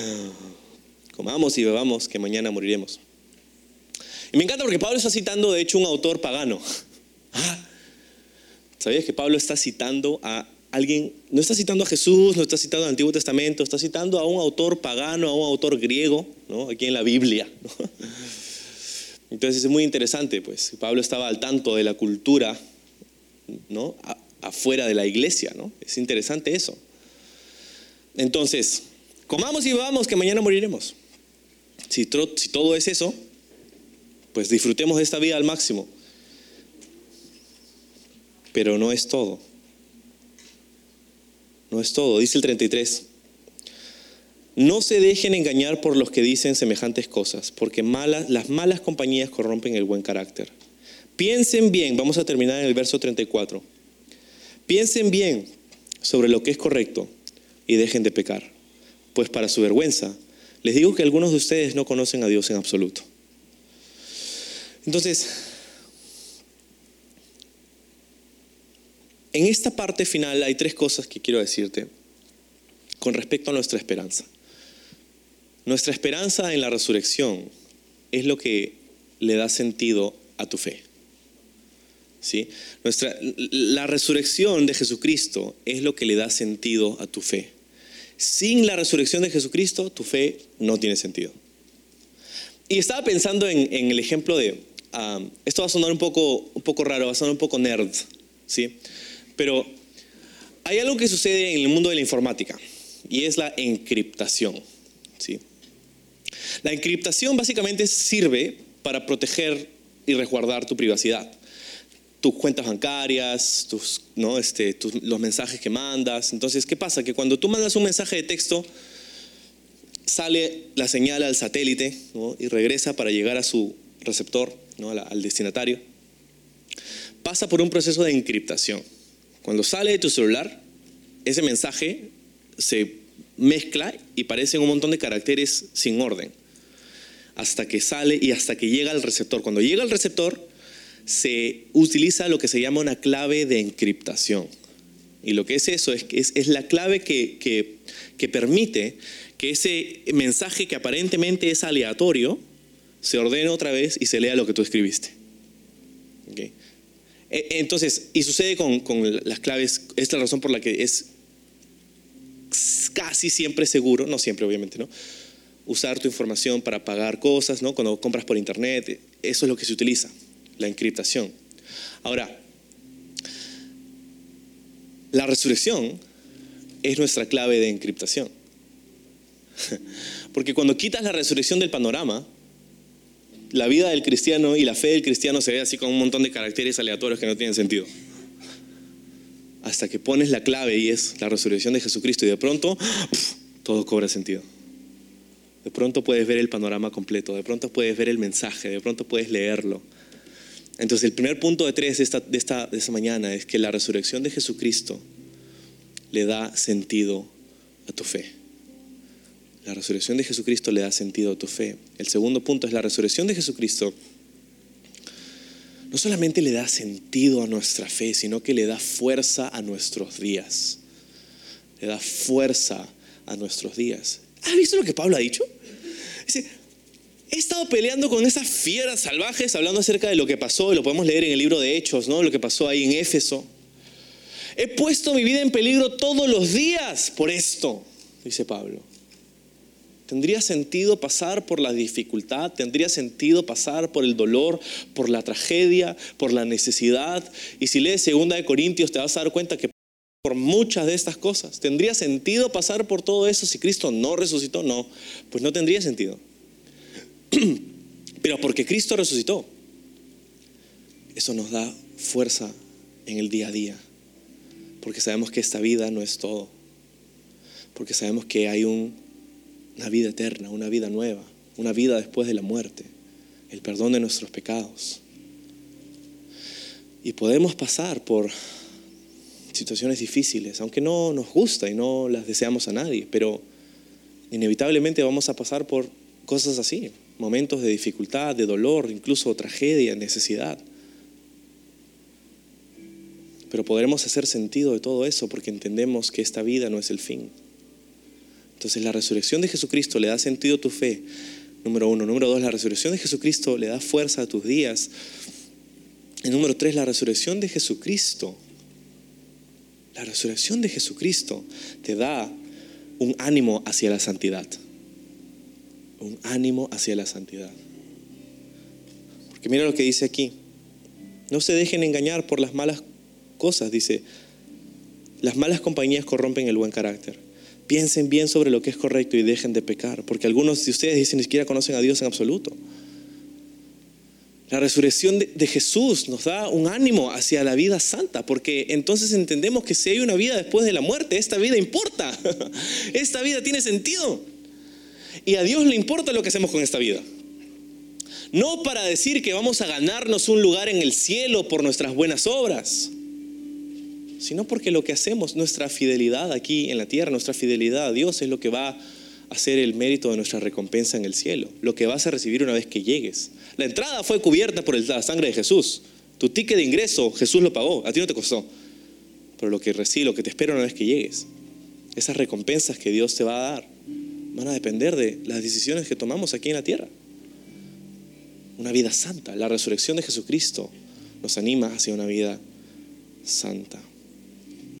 comamos y bebamos, que mañana moriremos. Y me encanta porque Pablo está citando, de hecho, un autor pagano. ¿Sabías que Pablo está citando a alguien, no está citando a Jesús, no está citando al Antiguo Testamento, está citando a un autor pagano, a un autor griego, aquí en la Biblia. Entonces es muy interesante, pues Pablo estaba al tanto de la cultura ¿no? afuera de la iglesia, ¿no? Es interesante eso. Entonces, comamos y bebamos que mañana moriremos. Si, si todo es eso, pues disfrutemos de esta vida al máximo pero no es todo. No es todo, dice el 33. No se dejen engañar por los que dicen semejantes cosas, porque malas, las malas compañías corrompen el buen carácter. Piensen bien, vamos a terminar en el verso 34. Piensen bien sobre lo que es correcto y dejen de pecar, pues para su vergüenza les digo que algunos de ustedes no conocen a Dios en absoluto. Entonces, En esta parte final hay tres cosas que quiero decirte con respecto a nuestra esperanza. Nuestra esperanza en la resurrección es lo que le da sentido a tu fe. ¿Sí? Nuestra, la resurrección de Jesucristo es lo que le da sentido a tu fe. Sin la resurrección de Jesucristo, tu fe no tiene sentido. Y estaba pensando en, el ejemplo de, ah, esto va a sonar un poco, un poco raro, va a sonar un poco nerd, ¿sí? Pero hay algo que sucede en el mundo de la informática y es la encriptación. La encriptación básicamente sirve para proteger y resguardar tu privacidad. Tus cuentas bancarias, este, los mensajes que mandas. Entonces, ¿qué pasa? Que cuando tú mandas un mensaje de texto, sale la señal al satélite y regresa para llegar a su receptor, ¿no? al destinatario. Pasa por un proceso de encriptación. Cuando sale de tu celular, ese mensaje se mezcla y parecen un montón de caracteres sin orden. Hasta que sale y hasta que llega al receptor. Cuando llega al receptor, se utiliza lo que se llama una clave de encriptación. Y lo que es eso es, es, la clave que, que, permite que ese mensaje que aparentemente es aleatorio se ordene otra vez y se lea lo que tú escribiste. Eh, entonces, y sucede con, las claves, esta es la razón por la que es casi siempre seguro, no siempre obviamente, ¿no? Usar tu información para pagar cosas, ¿no? Cuando compras por internet, eso es lo que se utiliza, la encriptación. Ahora, la resurrección es nuestra clave de encriptación. Porque cuando quitas la resurrección del panorama, la vida del cristiano y la fe del cristiano se ve así con un montón de caracteres aleatorios que no tienen sentido. Hasta que pones la clave y es la resurrección de Jesucristo y de pronto todo cobra sentido. De pronto puedes ver el panorama completo, de pronto puedes ver el mensaje, de pronto puedes leerlo. Entonces el primer punto de tres de esta, de esta, de esta mañana es que la resurrección de Jesucristo le da sentido a tu fe. La resurrección de Jesucristo le da sentido a tu fe. El segundo punto es la resurrección de Jesucristo. No solamente le da sentido a nuestra fe, sino que le da fuerza a nuestros días. Le da fuerza a nuestros días. ¿Has visto lo que Pablo ha dicho? Dice, he estado peleando con esas fieras salvajes, hablando acerca de lo que pasó, y lo podemos leer en el libro de Hechos, ¿no? Lo que pasó ahí en Éfeso. He puesto mi vida en peligro todos los días por esto, dice Pablo. Tendría sentido pasar por la dificultad, tendría sentido pasar por el dolor, por la tragedia, por la necesidad. Y si lees segunda de Corintios te vas a dar cuenta que por muchas de estas cosas, ¿tendría sentido pasar por todo eso si Cristo no resucitó? No, pues no tendría sentido. Pero porque Cristo resucitó, eso nos da fuerza en el día a día. Porque sabemos que esta vida no es todo. Porque sabemos que hay un una vida eterna, una vida nueva, una vida después de la muerte, el perdón de nuestros pecados. Y podemos pasar por situaciones difíciles, aunque no nos gusta y no las deseamos a nadie, pero inevitablemente vamos a pasar por cosas así, momentos de dificultad, de dolor, incluso tragedia, necesidad. Pero podremos hacer sentido de todo eso porque entendemos que esta vida no es el fin. Entonces la resurrección de Jesucristo le da sentido a tu fe, número uno. Número dos, la resurrección de Jesucristo le da fuerza a tus días. Y número tres, la resurrección de Jesucristo. La resurrección de Jesucristo te da un ánimo hacia la santidad. Un ánimo hacia la santidad. Porque mira lo que dice aquí. No se dejen engañar por las malas cosas, dice. Las malas compañías corrompen el buen carácter. Piensen bien sobre lo que es correcto y dejen de pecar, porque algunos de ustedes dicen ni siquiera conocen a Dios en absoluto. La resurrección de, Jesús nos da un ánimo hacia la vida santa, porque entonces entendemos que si hay una vida después de la muerte, esta vida importa, esta vida tiene sentido. Y a Dios le importa lo que hacemos con esta vida. No para decir que vamos a ganarnos un lugar en el cielo por nuestras buenas obras sino porque lo que hacemos, nuestra fidelidad aquí en la tierra, nuestra fidelidad a Dios es lo que va a ser el mérito de nuestra recompensa en el cielo, lo que vas a recibir una vez que llegues. La entrada fue cubierta por la sangre de Jesús. Tu ticket de ingreso Jesús lo pagó, a ti no te costó. Pero lo que recibe, lo que te espera una vez que llegues, esas recompensas que Dios te va a dar, van a depender de las decisiones que tomamos aquí en la tierra. Una vida santa, la resurrección de Jesucristo nos anima hacia una vida santa.